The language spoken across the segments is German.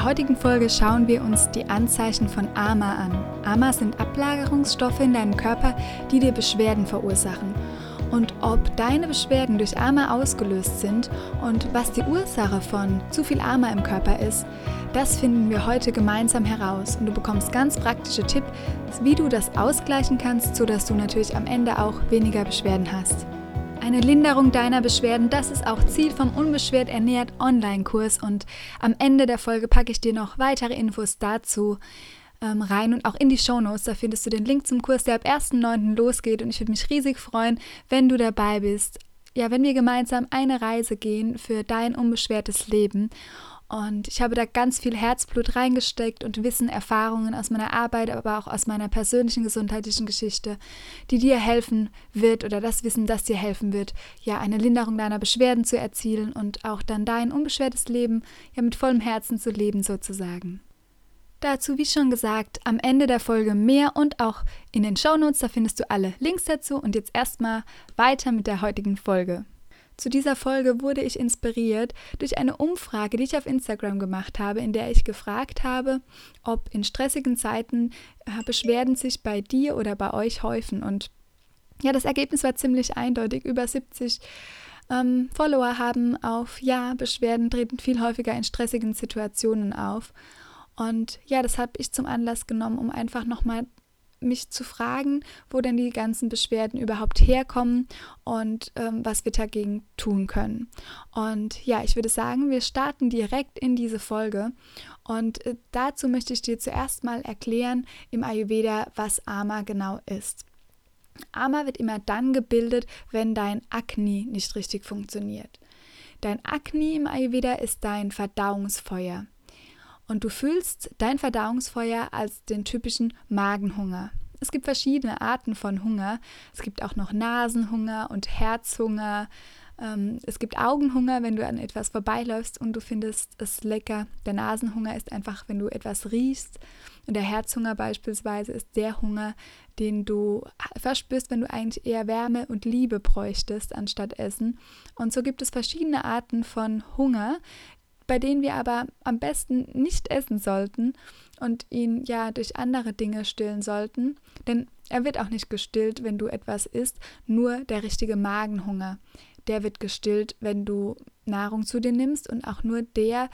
Der heutigen Folge schauen wir uns die Anzeichen von AMA an. AMA sind Ablagerungsstoffe in deinem Körper, die dir Beschwerden verursachen. Und ob deine Beschwerden durch AMA ausgelöst sind und was die Ursache von zu viel AMA im Körper ist, das finden wir heute gemeinsam heraus. Und du bekommst ganz praktische Tipps, wie du das ausgleichen kannst, sodass du natürlich am Ende auch weniger Beschwerden hast. Eine Linderung deiner Beschwerden, das ist auch Ziel vom Unbeschwert ernährt Online-Kurs und am Ende der Folge packe ich dir noch weitere Infos dazu ähm, rein und auch in die Shownotes. Da findest du den Link zum Kurs, der ab 1.9. losgeht und ich würde mich riesig freuen, wenn du dabei bist. Ja, wenn wir gemeinsam eine Reise gehen für dein unbeschwertes Leben und ich habe da ganz viel Herzblut reingesteckt und Wissen, Erfahrungen aus meiner Arbeit, aber auch aus meiner persönlichen gesundheitlichen Geschichte, die dir helfen wird oder das Wissen, das dir helfen wird, ja, eine Linderung deiner Beschwerden zu erzielen und auch dann dein unbeschwertes Leben ja mit vollem Herzen zu leben sozusagen. Dazu, wie schon gesagt, am Ende der Folge mehr und auch in den Shownotes, da findest du alle Links dazu und jetzt erstmal weiter mit der heutigen Folge. Zu dieser Folge wurde ich inspiriert durch eine Umfrage, die ich auf Instagram gemacht habe, in der ich gefragt habe, ob in stressigen Zeiten äh, Beschwerden sich bei dir oder bei euch häufen. Und ja, das Ergebnis war ziemlich eindeutig. Über 70 ähm, Follower haben auf Ja, Beschwerden treten viel häufiger in stressigen Situationen auf. Und ja, das habe ich zum Anlass genommen, um einfach nochmal mich zu fragen, wo denn die ganzen Beschwerden überhaupt herkommen und ähm, was wir dagegen tun können. Und ja, ich würde sagen, wir starten direkt in diese Folge. Und äh, dazu möchte ich dir zuerst mal erklären im Ayurveda, was Ama genau ist. Ama wird immer dann gebildet, wenn dein Akne nicht richtig funktioniert. Dein Akne im Ayurveda ist dein Verdauungsfeuer und du fühlst dein Verdauungsfeuer als den typischen Magenhunger. Es gibt verschiedene Arten von Hunger. Es gibt auch noch Nasenhunger und Herzhunger. Ähm, es gibt Augenhunger, wenn du an etwas vorbeiläufst und du findest es lecker. Der Nasenhunger ist einfach, wenn du etwas riechst. Und der Herzhunger beispielsweise ist der Hunger, den du verspürst, wenn du eigentlich eher Wärme und Liebe bräuchtest anstatt Essen. Und so gibt es verschiedene Arten von Hunger, bei denen wir aber am besten nicht essen sollten und ihn ja durch andere Dinge stillen sollten, denn er wird auch nicht gestillt, wenn du etwas isst, nur der richtige Magenhunger. Der wird gestillt, wenn du Nahrung zu dir nimmst und auch nur der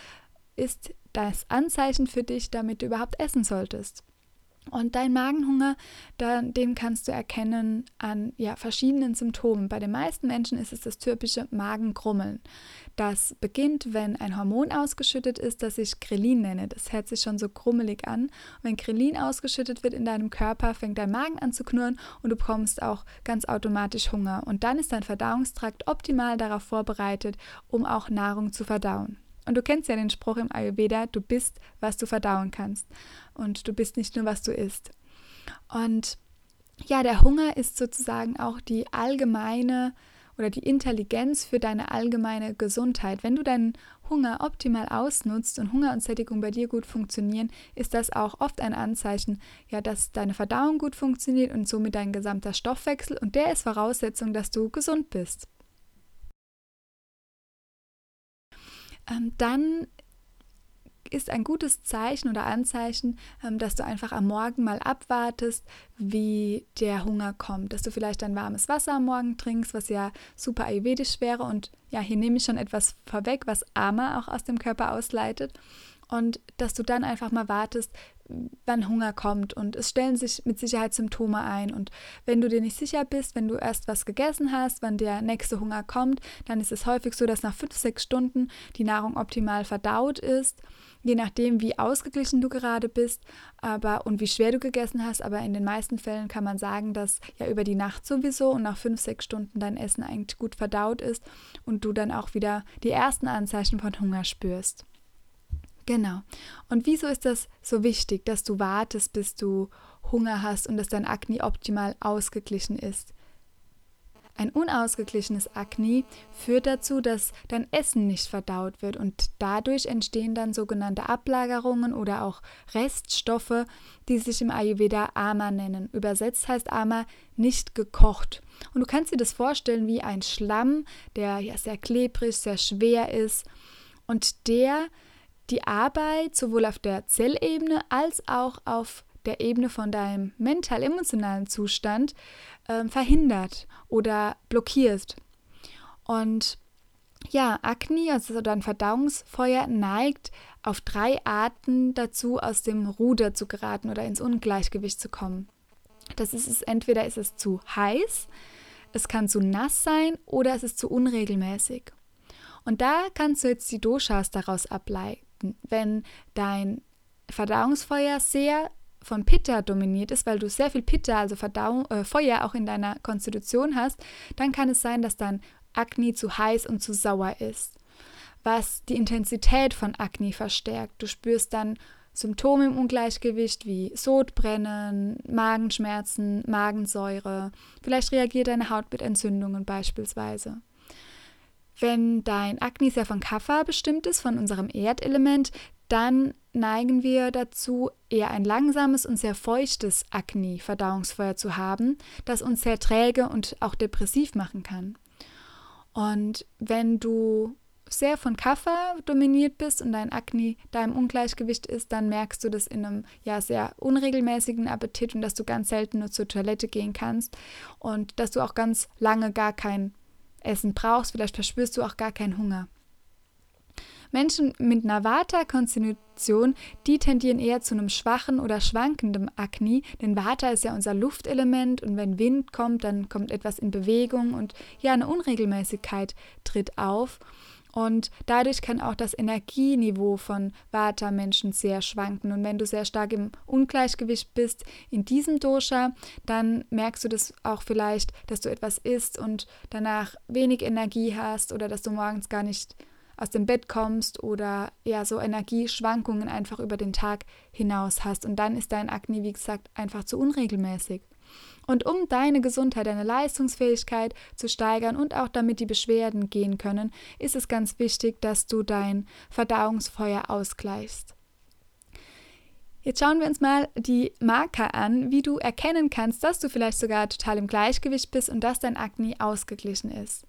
ist das Anzeichen für dich, damit du überhaupt essen solltest. Und dein Magenhunger, den kannst du erkennen an ja, verschiedenen Symptomen. Bei den meisten Menschen ist es das typische Magenkrummeln. Das beginnt, wenn ein Hormon ausgeschüttet ist, das ich Grelin nenne. Das hört sich schon so krummelig an. Und wenn Grelin ausgeschüttet wird in deinem Körper, fängt dein Magen an zu knurren und du bekommst auch ganz automatisch Hunger. Und dann ist dein Verdauungstrakt optimal darauf vorbereitet, um auch Nahrung zu verdauen. Und du kennst ja den Spruch im Ayurveda, du bist, was du verdauen kannst. Und du bist nicht nur, was du isst. Und ja, der Hunger ist sozusagen auch die allgemeine oder die Intelligenz für deine allgemeine Gesundheit. Wenn du deinen Hunger optimal ausnutzt und Hunger und Sättigung bei dir gut funktionieren, ist das auch oft ein Anzeichen, ja, dass deine Verdauung gut funktioniert und somit dein gesamter Stoffwechsel und der ist Voraussetzung, dass du gesund bist. Dann ist ein gutes Zeichen oder Anzeichen, ähm, dass du einfach am Morgen mal abwartest, wie der Hunger kommt. Dass du vielleicht ein warmes Wasser am Morgen trinkst, was ja super ayurvedisch wäre. Und ja, hier nehme ich schon etwas vorweg, was Ama auch aus dem Körper ausleitet und dass du dann einfach mal wartest, wann Hunger kommt. Und es stellen sich mit Sicherheit Symptome ein. Und wenn du dir nicht sicher bist, wenn du erst was gegessen hast, wann der nächste Hunger kommt, dann ist es häufig so, dass nach fünf, sechs Stunden die Nahrung optimal verdaut ist, je nachdem, wie ausgeglichen du gerade bist aber, und wie schwer du gegessen hast, aber in den meisten Fällen kann man sagen, dass ja über die Nacht sowieso und nach fünf, sechs Stunden dein Essen eigentlich gut verdaut ist und du dann auch wieder die ersten Anzeichen von Hunger spürst. Genau. Und wieso ist das so wichtig, dass du wartest, bis du Hunger hast und dass dein Akne optimal ausgeglichen ist? Ein unausgeglichenes Akne führt dazu, dass dein Essen nicht verdaut wird und dadurch entstehen dann sogenannte Ablagerungen oder auch Reststoffe, die sich im Ayurveda Ama nennen. Übersetzt heißt Ama nicht gekocht. Und du kannst dir das vorstellen wie ein Schlamm, der ja sehr klebrig, sehr schwer ist und der die Arbeit sowohl auf der Zellebene als auch auf der Ebene von deinem mental-emotionalen Zustand äh, verhindert oder blockierst. Und ja, Akne, also dein Verdauungsfeuer, neigt auf drei Arten dazu, aus dem Ruder zu geraten oder ins Ungleichgewicht zu kommen. Das ist es, entweder ist es zu heiß, es kann zu nass sein oder es ist zu unregelmäßig. Und da kannst du jetzt die Doshas daraus ableiten. Wenn dein Verdauungsfeuer sehr von Pitta dominiert ist, weil du sehr viel Pitta, also Verdauung, äh, Feuer auch in deiner Konstitution hast, dann kann es sein, dass dein Akne zu heiß und zu sauer ist, was die Intensität von Akne verstärkt. Du spürst dann Symptome im Ungleichgewicht wie Sodbrennen, Magenschmerzen, Magensäure. Vielleicht reagiert deine Haut mit Entzündungen beispielsweise. Wenn dein Akne sehr von Kapha bestimmt ist, von unserem Erdelement, dann neigen wir dazu, eher ein langsames und sehr feuchtes Akne-Verdauungsfeuer zu haben, das uns sehr träge und auch depressiv machen kann. Und wenn du sehr von Kaffer dominiert bist und dein Akne da im Ungleichgewicht ist, dann merkst du das in einem ja sehr unregelmäßigen Appetit und dass du ganz selten nur zur Toilette gehen kannst und dass du auch ganz lange gar kein Essen brauchst. Vielleicht verspürst du auch gar keinen Hunger. Menschen mit einer Vata-Konstitution, die tendieren eher zu einem schwachen oder schwankenden Akne, denn Vata ist ja unser Luftelement und wenn Wind kommt, dann kommt etwas in Bewegung und ja, eine Unregelmäßigkeit tritt auf. Und dadurch kann auch das Energieniveau von Vata-Menschen sehr schwanken. Und wenn du sehr stark im Ungleichgewicht bist in diesem Dosha, dann merkst du das auch vielleicht, dass du etwas isst und danach wenig Energie hast oder dass du morgens gar nicht aus dem Bett kommst oder ja so Energieschwankungen einfach über den Tag hinaus hast. Und dann ist dein Akne, wie gesagt, einfach zu unregelmäßig. Und um deine Gesundheit, deine Leistungsfähigkeit zu steigern und auch damit die Beschwerden gehen können, ist es ganz wichtig, dass du dein Verdauungsfeuer ausgleichst. Jetzt schauen wir uns mal die Marker an, wie du erkennen kannst, dass du vielleicht sogar total im Gleichgewicht bist und dass dein Akne ausgeglichen ist.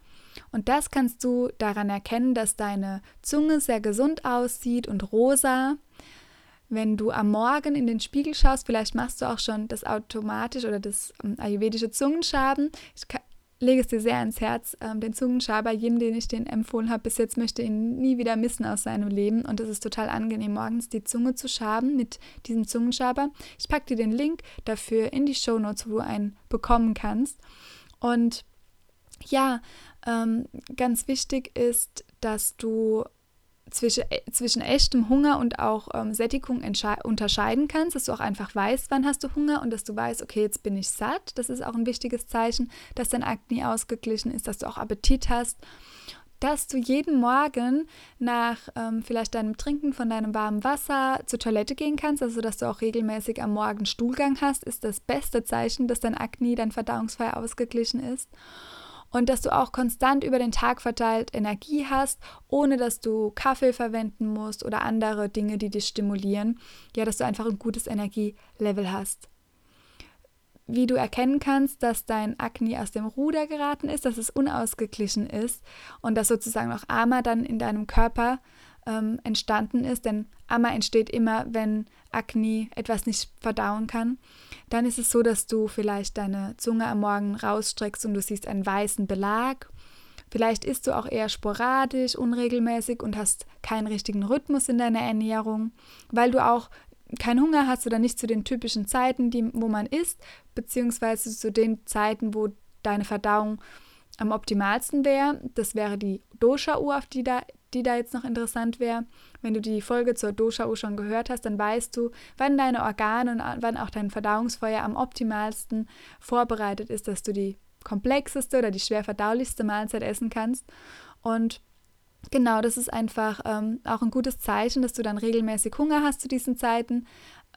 Und das kannst du daran erkennen, dass deine Zunge sehr gesund aussieht und rosa. Wenn du am Morgen in den Spiegel schaust, vielleicht machst du auch schon das automatisch oder das ähm, ayurvedische Zungenschaben. Ich lege es dir sehr ans Herz, ähm, den Zungenschaber, jedem, den ich den empfohlen habe, bis jetzt möchte ihn nie wieder missen aus seinem Leben. Und es ist total angenehm, morgens die Zunge zu schaben mit diesem Zungenschaber. Ich packe dir den Link dafür in die Show Notes, wo du einen bekommen kannst. Und ja, ähm, ganz wichtig ist, dass du zwischen, äh, zwischen echtem Hunger und auch ähm, Sättigung unterscheiden kannst, dass du auch einfach weißt, wann hast du Hunger und dass du weißt, okay, jetzt bin ich satt. Das ist auch ein wichtiges Zeichen, dass dein Akne ausgeglichen ist, dass du auch Appetit hast. Dass du jeden Morgen nach ähm, vielleicht deinem Trinken von deinem warmen Wasser zur Toilette gehen kannst, also dass du auch regelmäßig am Morgen Stuhlgang hast, ist das beste Zeichen, dass dein Akne, dein Verdauungsfeuer ausgeglichen ist und dass du auch konstant über den Tag verteilt Energie hast, ohne dass du Kaffee verwenden musst oder andere Dinge, die dich stimulieren. Ja, dass du einfach ein gutes Energielevel hast. Wie du erkennen kannst, dass dein Akne aus dem Ruder geraten ist, dass es unausgeglichen ist und dass sozusagen auch Ama dann in deinem Körper ähm, entstanden ist, denn Amma entsteht immer, wenn Akne etwas nicht verdauen kann, dann ist es so, dass du vielleicht deine Zunge am Morgen rausstreckst und du siehst einen weißen Belag. Vielleicht isst du auch eher sporadisch, unregelmäßig und hast keinen richtigen Rhythmus in deiner Ernährung, weil du auch keinen Hunger hast oder nicht zu den typischen Zeiten, die, wo man isst, beziehungsweise zu den Zeiten, wo deine Verdauung am optimalsten wäre. Das wäre die Dosha-Uhr, auf die da die da jetzt noch interessant wäre, wenn du die Folge zur Dosha-U schon gehört hast, dann weißt du, wann deine Organe und wann auch dein Verdauungsfeuer am optimalsten vorbereitet ist, dass du die komplexeste oder die schwer verdaulichste Mahlzeit essen kannst. Und Genau, das ist einfach ähm, auch ein gutes Zeichen, dass du dann regelmäßig Hunger hast zu diesen Zeiten.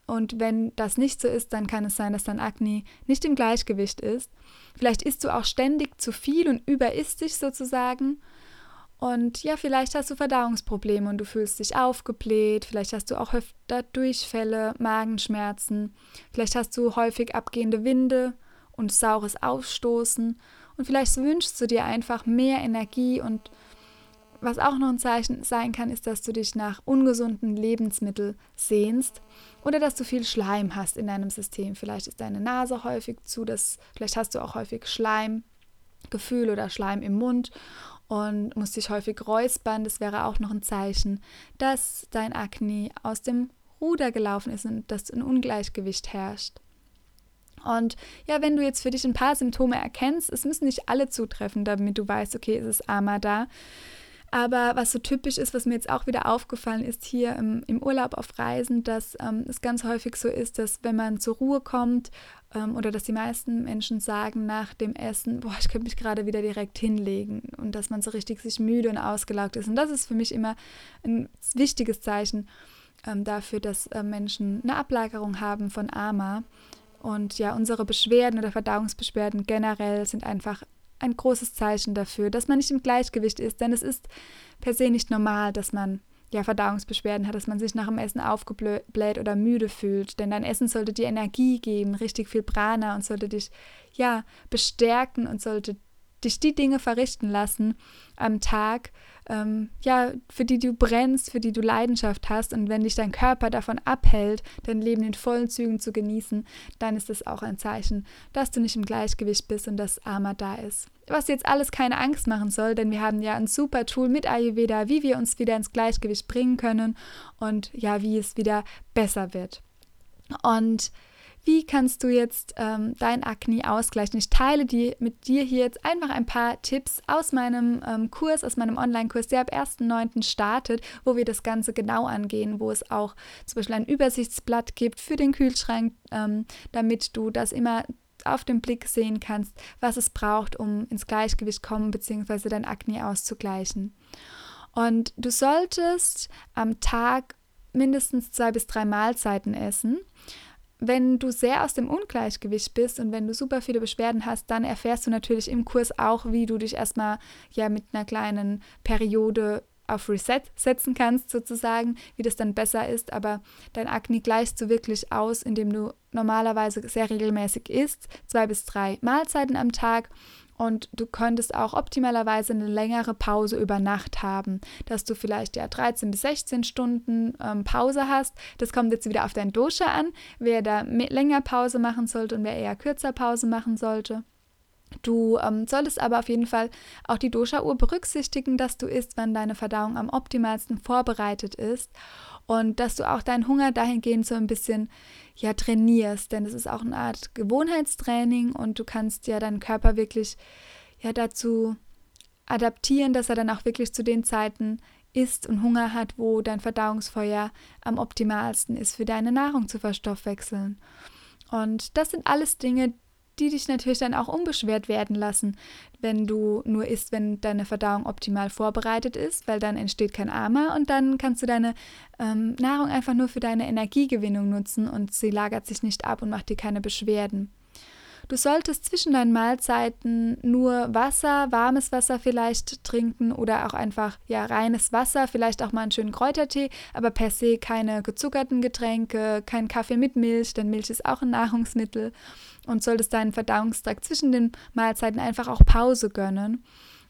Und wenn das nicht so ist, dann kann es sein, dass dein Akne nicht im Gleichgewicht ist. Vielleicht isst du auch ständig zu viel und überisst dich sozusagen. Und ja, vielleicht hast du Verdauungsprobleme und du fühlst dich aufgebläht. Vielleicht hast du auch öfter Durchfälle, Magenschmerzen. Vielleicht hast du häufig abgehende Winde und saures Aufstoßen. Und vielleicht wünschst du dir einfach mehr Energie und was auch noch ein Zeichen sein kann, ist, dass du dich nach ungesunden Lebensmitteln sehnst oder dass du viel Schleim hast in deinem System. Vielleicht ist deine Nase häufig zu, das, vielleicht hast du auch häufig Schleimgefühl oder Schleim im Mund und musst dich häufig räuspern. Das wäre auch noch ein Zeichen, dass dein Akne aus dem Ruder gelaufen ist und dass ein Ungleichgewicht herrscht. Und ja, wenn du jetzt für dich ein paar Symptome erkennst, es müssen nicht alle zutreffen, damit du weißt, okay, es ist Ama da. Aber was so typisch ist, was mir jetzt auch wieder aufgefallen ist hier im, im Urlaub auf Reisen, dass ähm, es ganz häufig so ist, dass wenn man zur Ruhe kommt ähm, oder dass die meisten Menschen sagen nach dem Essen, boah, ich könnte mich gerade wieder direkt hinlegen und dass man so richtig sich müde und ausgelaugt ist. Und das ist für mich immer ein wichtiges Zeichen ähm, dafür, dass äh, Menschen eine Ablagerung haben von AMA. Und ja, unsere Beschwerden oder Verdauungsbeschwerden generell sind einfach ein großes Zeichen dafür, dass man nicht im Gleichgewicht ist, denn es ist per se nicht normal, dass man ja Verdauungsbeschwerden hat, dass man sich nach dem Essen aufgebläht oder müde fühlt, denn dein Essen sollte dir Energie geben, richtig viel Prana und sollte dich ja bestärken und sollte dich die Dinge verrichten lassen am Tag, ähm, ja, für die du brennst, für die du Leidenschaft hast. Und wenn dich dein Körper davon abhält, dein Leben in vollen Zügen zu genießen, dann ist das auch ein Zeichen, dass du nicht im Gleichgewicht bist und dass Armer da ist. Was jetzt alles keine Angst machen soll, denn wir haben ja ein super Tool mit Ayurveda, wie wir uns wieder ins Gleichgewicht bringen können und ja, wie es wieder besser wird. Und wie kannst du jetzt ähm, dein Akne ausgleichen? Ich teile die mit dir hier jetzt einfach ein paar Tipps aus meinem ähm, Kurs, aus meinem Online-Kurs, der ab 1.9. startet, wo wir das Ganze genau angehen, wo es auch zum Beispiel ein Übersichtsblatt gibt für den Kühlschrank, ähm, damit du das immer auf den Blick sehen kannst, was es braucht, um ins Gleichgewicht kommen bzw. dein Akne auszugleichen. Und du solltest am Tag mindestens zwei bis drei Mahlzeiten essen wenn du sehr aus dem Ungleichgewicht bist und wenn du super viele Beschwerden hast, dann erfährst du natürlich im Kurs auch, wie du dich erstmal ja mit einer kleinen Periode auf Reset setzen kannst, sozusagen, wie das dann besser ist. Aber dein Akne gleichst du wirklich aus, indem du normalerweise sehr regelmäßig isst, zwei bis drei Mahlzeiten am Tag und du könntest auch optimalerweise eine längere Pause über Nacht haben, dass du vielleicht ja 13 bis 16 Stunden ähm, Pause hast. Das kommt jetzt wieder auf dein Dosha an, wer da länger Pause machen sollte und wer eher kürzer Pause machen sollte. Du ähm, solltest aber auf jeden Fall auch die Dosha-Uhr berücksichtigen, dass du isst, wann deine Verdauung am optimalsten vorbereitet ist und dass du auch deinen Hunger dahingehend so ein bisschen ja trainierst, denn es ist auch eine Art Gewohnheitstraining und du kannst ja deinen Körper wirklich ja dazu adaptieren, dass er dann auch wirklich zu den Zeiten isst und Hunger hat, wo dein Verdauungsfeuer am optimalsten ist für deine Nahrung zu verstoffwechseln. Und das sind alles Dinge, die dich natürlich dann auch unbeschwert werden lassen, wenn du nur isst, wenn deine Verdauung optimal vorbereitet ist, weil dann entsteht kein Armer und dann kannst du deine ähm, Nahrung einfach nur für deine Energiegewinnung nutzen und sie lagert sich nicht ab und macht dir keine Beschwerden. Du solltest zwischen deinen Mahlzeiten nur Wasser, warmes Wasser vielleicht trinken oder auch einfach ja reines Wasser, vielleicht auch mal einen schönen Kräutertee, aber per se keine gezuckerten Getränke, kein Kaffee mit Milch, denn Milch ist auch ein Nahrungsmittel und solltest deinen Verdauungstrakt zwischen den Mahlzeiten einfach auch Pause gönnen.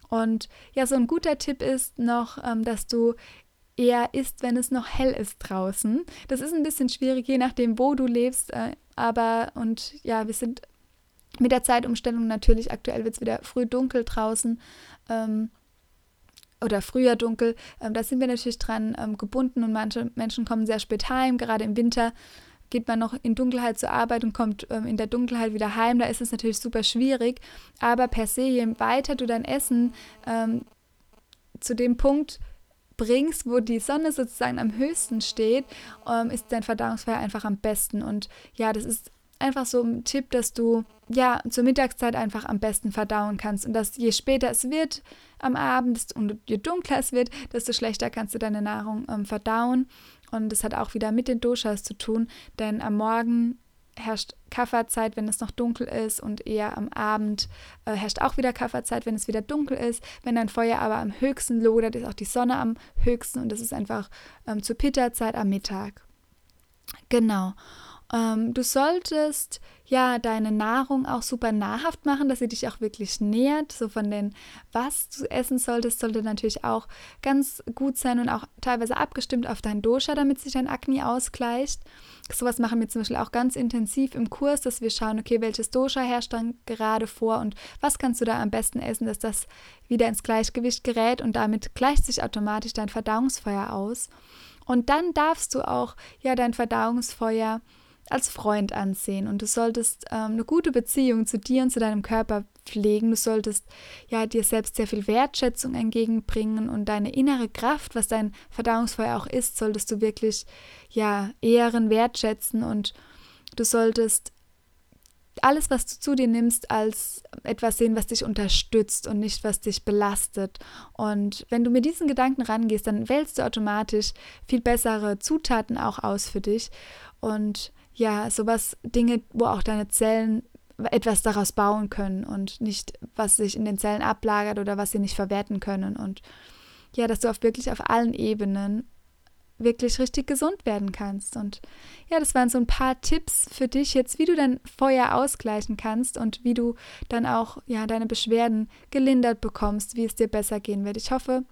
Und ja, so ein guter Tipp ist noch, ähm, dass du eher isst, wenn es noch hell ist draußen. Das ist ein bisschen schwierig, je nachdem, wo du lebst. Äh, aber und ja, wir sind mit der Zeitumstellung natürlich, aktuell wird es wieder früh dunkel draußen ähm, oder früher dunkel. Ähm, da sind wir natürlich dran ähm, gebunden und manche Menschen kommen sehr spät heim. Gerade im Winter geht man noch in Dunkelheit zur Arbeit und kommt ähm, in der Dunkelheit wieder heim. Da ist es natürlich super schwierig. Aber per se, je weiter du dein Essen ähm, zu dem Punkt bringst, wo die Sonne sozusagen am höchsten steht, ähm, ist dein Verdauungsfeuer einfach am besten. Und ja, das ist einfach so ein Tipp, dass du ja zur Mittagszeit einfach am besten verdauen kannst und dass je später es wird am Abend und je dunkler es wird, desto schlechter kannst du deine Nahrung ähm, verdauen. Und das hat auch wieder mit den Doshas zu tun, denn am Morgen herrscht Kafferzeit, wenn es noch dunkel ist und eher am Abend äh, herrscht auch wieder Kafferzeit, wenn es wieder dunkel ist. Wenn dein Feuer aber am höchsten lodert, ist auch die Sonne am höchsten und das ist einfach ähm, zur Pitta-Zeit am Mittag. Genau. Ähm, du solltest ja deine Nahrung auch super nahrhaft machen, dass sie dich auch wirklich nährt. So von den, was du essen solltest, sollte natürlich auch ganz gut sein und auch teilweise abgestimmt auf dein Dosha, damit sich dein Akne ausgleicht. Sowas machen wir zum Beispiel auch ganz intensiv im Kurs, dass wir schauen, okay, welches Dosha herrscht dann gerade vor und was kannst du da am besten essen, dass das wieder ins Gleichgewicht gerät und damit gleicht sich automatisch dein Verdauungsfeuer aus. Und dann darfst du auch ja dein Verdauungsfeuer als Freund ansehen und du solltest ähm, eine gute Beziehung zu dir und zu deinem Körper pflegen. Du solltest ja dir selbst sehr viel Wertschätzung entgegenbringen und deine innere Kraft, was dein Verdauungsfeuer auch ist, solltest du wirklich ja ehren, wertschätzen und du solltest alles, was du zu dir nimmst, als etwas sehen, was dich unterstützt und nicht, was dich belastet. Und wenn du mit diesen Gedanken rangehst, dann wählst du automatisch viel bessere Zutaten auch aus für dich. Und ja, sowas, Dinge, wo auch deine Zellen etwas daraus bauen können und nicht, was sich in den Zellen ablagert oder was sie nicht verwerten können. Und ja, dass du auf wirklich auf allen Ebenen wirklich richtig gesund werden kannst. Und ja, das waren so ein paar Tipps für dich jetzt, wie du dein Feuer ausgleichen kannst und wie du dann auch ja deine Beschwerden gelindert bekommst, wie es dir besser gehen wird. Ich hoffe,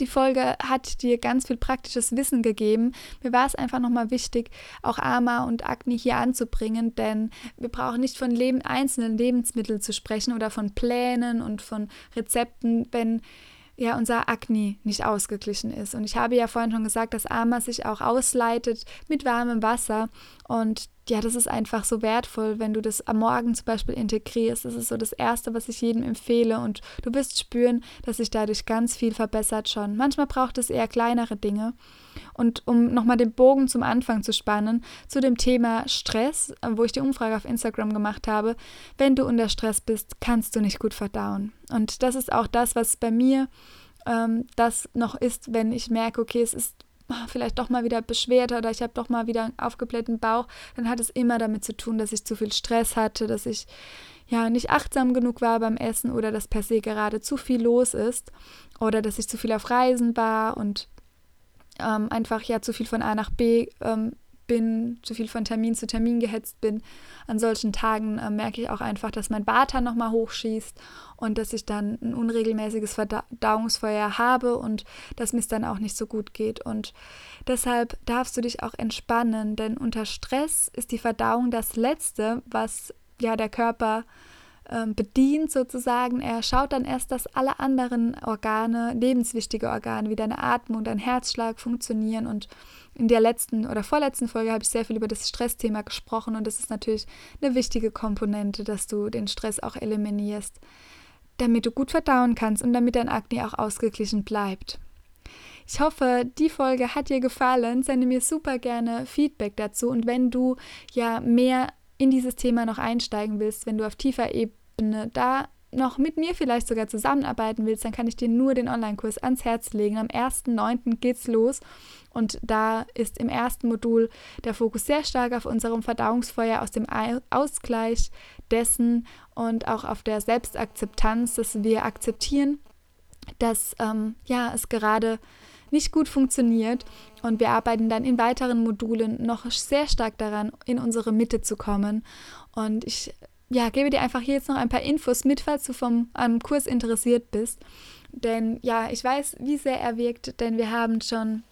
die Folge hat dir ganz viel praktisches Wissen gegeben. Mir war es einfach nochmal wichtig, auch Ama und Akne hier anzubringen, denn wir brauchen nicht von Leben, einzelnen Lebensmitteln zu sprechen oder von Plänen und von Rezepten, wenn ja unser Akne nicht ausgeglichen ist. Und ich habe ja vorhin schon gesagt, dass Ama sich auch ausleitet mit warmem Wasser. Und ja, das ist einfach so wertvoll, wenn du das am Morgen zum Beispiel integrierst. Das ist so das Erste, was ich jedem empfehle. Und du wirst spüren, dass sich dadurch ganz viel verbessert schon. Manchmal braucht es eher kleinere Dinge. Und um nochmal den Bogen zum Anfang zu spannen, zu dem Thema Stress, wo ich die Umfrage auf Instagram gemacht habe, wenn du unter Stress bist, kannst du nicht gut verdauen. Und das ist auch das, was bei mir ähm, das noch ist, wenn ich merke, okay, es ist vielleicht doch mal wieder Beschwerde oder ich habe doch mal wieder einen aufgeblähten Bauch, dann hat es immer damit zu tun, dass ich zu viel Stress hatte, dass ich ja nicht achtsam genug war beim Essen oder dass per se gerade zu viel los ist oder dass ich zu viel auf Reisen war und ähm, einfach ja zu viel von A nach B ähm, bin, zu viel von Termin zu Termin gehetzt bin. An solchen Tagen äh, merke ich auch einfach, dass mein Bata nochmal hochschießt und dass ich dann ein unregelmäßiges Verdauungsfeuer habe und dass mir es dann auch nicht so gut geht. Und deshalb darfst du dich auch entspannen, denn unter Stress ist die Verdauung das Letzte, was ja der Körper ähm, bedient sozusagen. Er schaut dann erst, dass alle anderen Organe, lebenswichtige Organe wie deine Atmung, dein Herzschlag funktionieren. Und in der letzten oder vorletzten Folge habe ich sehr viel über das Stressthema gesprochen und das ist natürlich eine wichtige Komponente, dass du den Stress auch eliminierst, damit du gut verdauen kannst und damit dein Akne auch ausgeglichen bleibt. Ich hoffe, die Folge hat dir gefallen. Sende mir super gerne Feedback dazu. Und wenn du ja mehr in dieses Thema noch einsteigen willst, wenn du auf tiefer Ebene da noch mit mir vielleicht sogar zusammenarbeiten willst, dann kann ich dir nur den Online-Kurs ans Herz legen. Am 1.9. geht's los und da ist im ersten Modul der Fokus sehr stark auf unserem Verdauungsfeuer aus dem Ausgleich dessen und auch auf der Selbstakzeptanz, dass wir akzeptieren, dass ähm, ja es gerade nicht gut funktioniert. Und wir arbeiten dann in weiteren Modulen noch sehr stark daran, in unsere Mitte zu kommen. Und ich ja, gebe dir einfach hier jetzt noch ein paar Infos mit, falls du vom am Kurs interessiert bist. Denn ja, ich weiß, wie sehr er wirkt, denn wir haben schon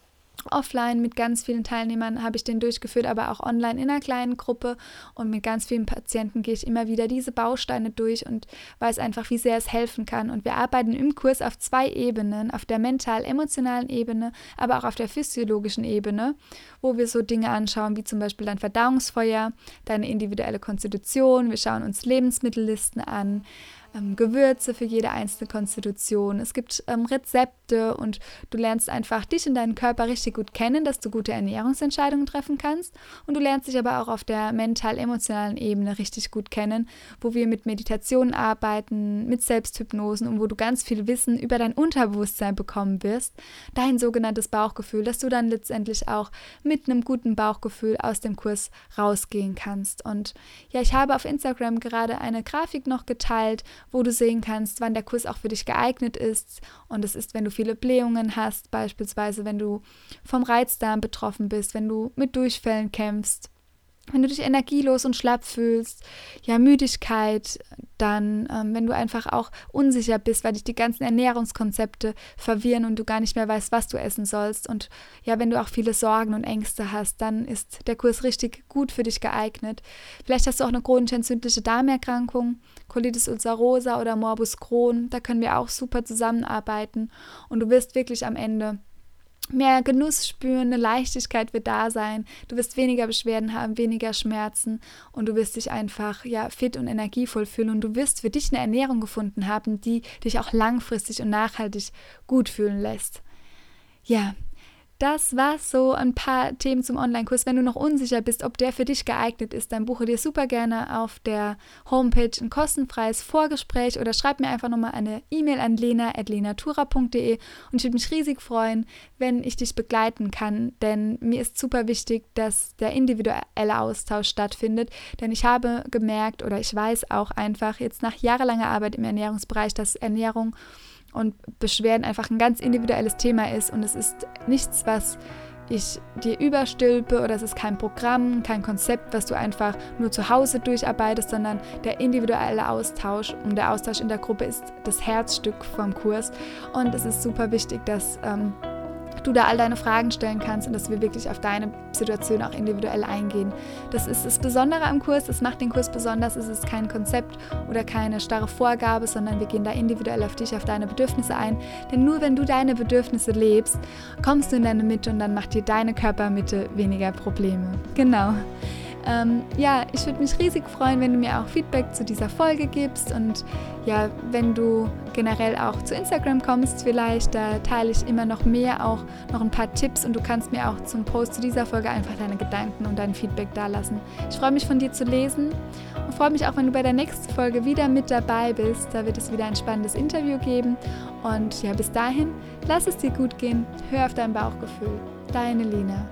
offline mit ganz vielen Teilnehmern habe ich den durchgeführt, aber auch online in einer kleinen Gruppe. Und mit ganz vielen Patienten gehe ich immer wieder diese Bausteine durch und weiß einfach, wie sehr es helfen kann. Und wir arbeiten im Kurs auf zwei Ebenen, auf der mental-emotionalen Ebene, aber auch auf der physiologischen Ebene, wo wir so Dinge anschauen, wie zum Beispiel dein Verdauungsfeuer, deine individuelle Konstitution, wir schauen uns Lebensmittellisten an, ähm, Gewürze für jede einzelne Konstitution. Es gibt ähm, Rezepte und du lernst einfach dich und deinen Körper richtig gut kennen, dass du gute Ernährungsentscheidungen treffen kannst. Und du lernst dich aber auch auf der mental-emotionalen Ebene richtig gut kennen, wo wir mit Meditation arbeiten, mit Selbsthypnosen und wo du ganz viel Wissen über dein Unterbewusstsein bekommen wirst. Dein sogenanntes Bauchgefühl, dass du dann letztendlich auch mit einem guten Bauchgefühl aus dem Kurs rausgehen kannst. Und ja, ich habe auf Instagram gerade eine Grafik noch geteilt, wo du sehen kannst, wann der Kurs auch für dich geeignet ist. Und es ist, wenn du viele Blähungen hast, beispielsweise wenn du vom Reizdarm betroffen bist, wenn du mit Durchfällen kämpfst wenn du dich energielos und schlapp fühlst, ja, Müdigkeit, dann, ähm, wenn du einfach auch unsicher bist, weil dich die ganzen Ernährungskonzepte verwirren und du gar nicht mehr weißt, was du essen sollst. Und ja, wenn du auch viele Sorgen und Ängste hast, dann ist der Kurs richtig gut für dich geeignet. Vielleicht hast du auch eine chronisch entzündliche Darmerkrankung, Colitis ulcerosa oder Morbus Crohn. Da können wir auch super zusammenarbeiten und du wirst wirklich am Ende mehr Genuss spüren, eine Leichtigkeit wird da sein. Du wirst weniger Beschwerden haben, weniger Schmerzen und du wirst dich einfach ja fit und energievoll fühlen und du wirst für dich eine Ernährung gefunden haben, die dich auch langfristig und nachhaltig gut fühlen lässt. Ja, das war so ein paar Themen zum Online-Kurs. Wenn du noch unsicher bist, ob der für dich geeignet ist, dann buche dir super gerne auf der Homepage ein kostenfreies Vorgespräch oder schreib mir einfach nochmal eine E-Mail an lena.lenatura.de und ich würde mich riesig freuen, wenn ich dich begleiten kann, denn mir ist super wichtig, dass der individuelle Austausch stattfindet, denn ich habe gemerkt oder ich weiß auch einfach jetzt nach jahrelanger Arbeit im Ernährungsbereich, dass Ernährung und Beschwerden einfach ein ganz individuelles Thema ist und es ist nichts, was ich dir überstülpe oder es ist kein Programm, kein Konzept, was du einfach nur zu Hause durcharbeitest, sondern der individuelle Austausch und der Austausch in der Gruppe ist das Herzstück vom Kurs. Und es ist super wichtig, dass ähm, du da all deine Fragen stellen kannst und dass wir wirklich auf deine Situation auch individuell eingehen. Das ist das Besondere am Kurs, das macht den Kurs besonders. Es ist kein Konzept oder keine starre Vorgabe, sondern wir gehen da individuell auf dich, auf deine Bedürfnisse ein. Denn nur wenn du deine Bedürfnisse lebst, kommst du in deine Mitte und dann macht dir deine Körpermitte weniger Probleme. Genau. Ähm, ja, ich würde mich riesig freuen, wenn du mir auch Feedback zu dieser Folge gibst und ja, wenn du generell auch zu Instagram kommst, vielleicht, da teile ich immer noch mehr, auch noch ein paar Tipps und du kannst mir auch zum Post zu dieser Folge einfach deine Gedanken und dein Feedback dalassen. Ich freue mich von dir zu lesen und freue mich auch, wenn du bei der nächsten Folge wieder mit dabei bist. Da wird es wieder ein spannendes Interview geben und ja, bis dahin, lass es dir gut gehen, hör auf dein Bauchgefühl. Deine Lina.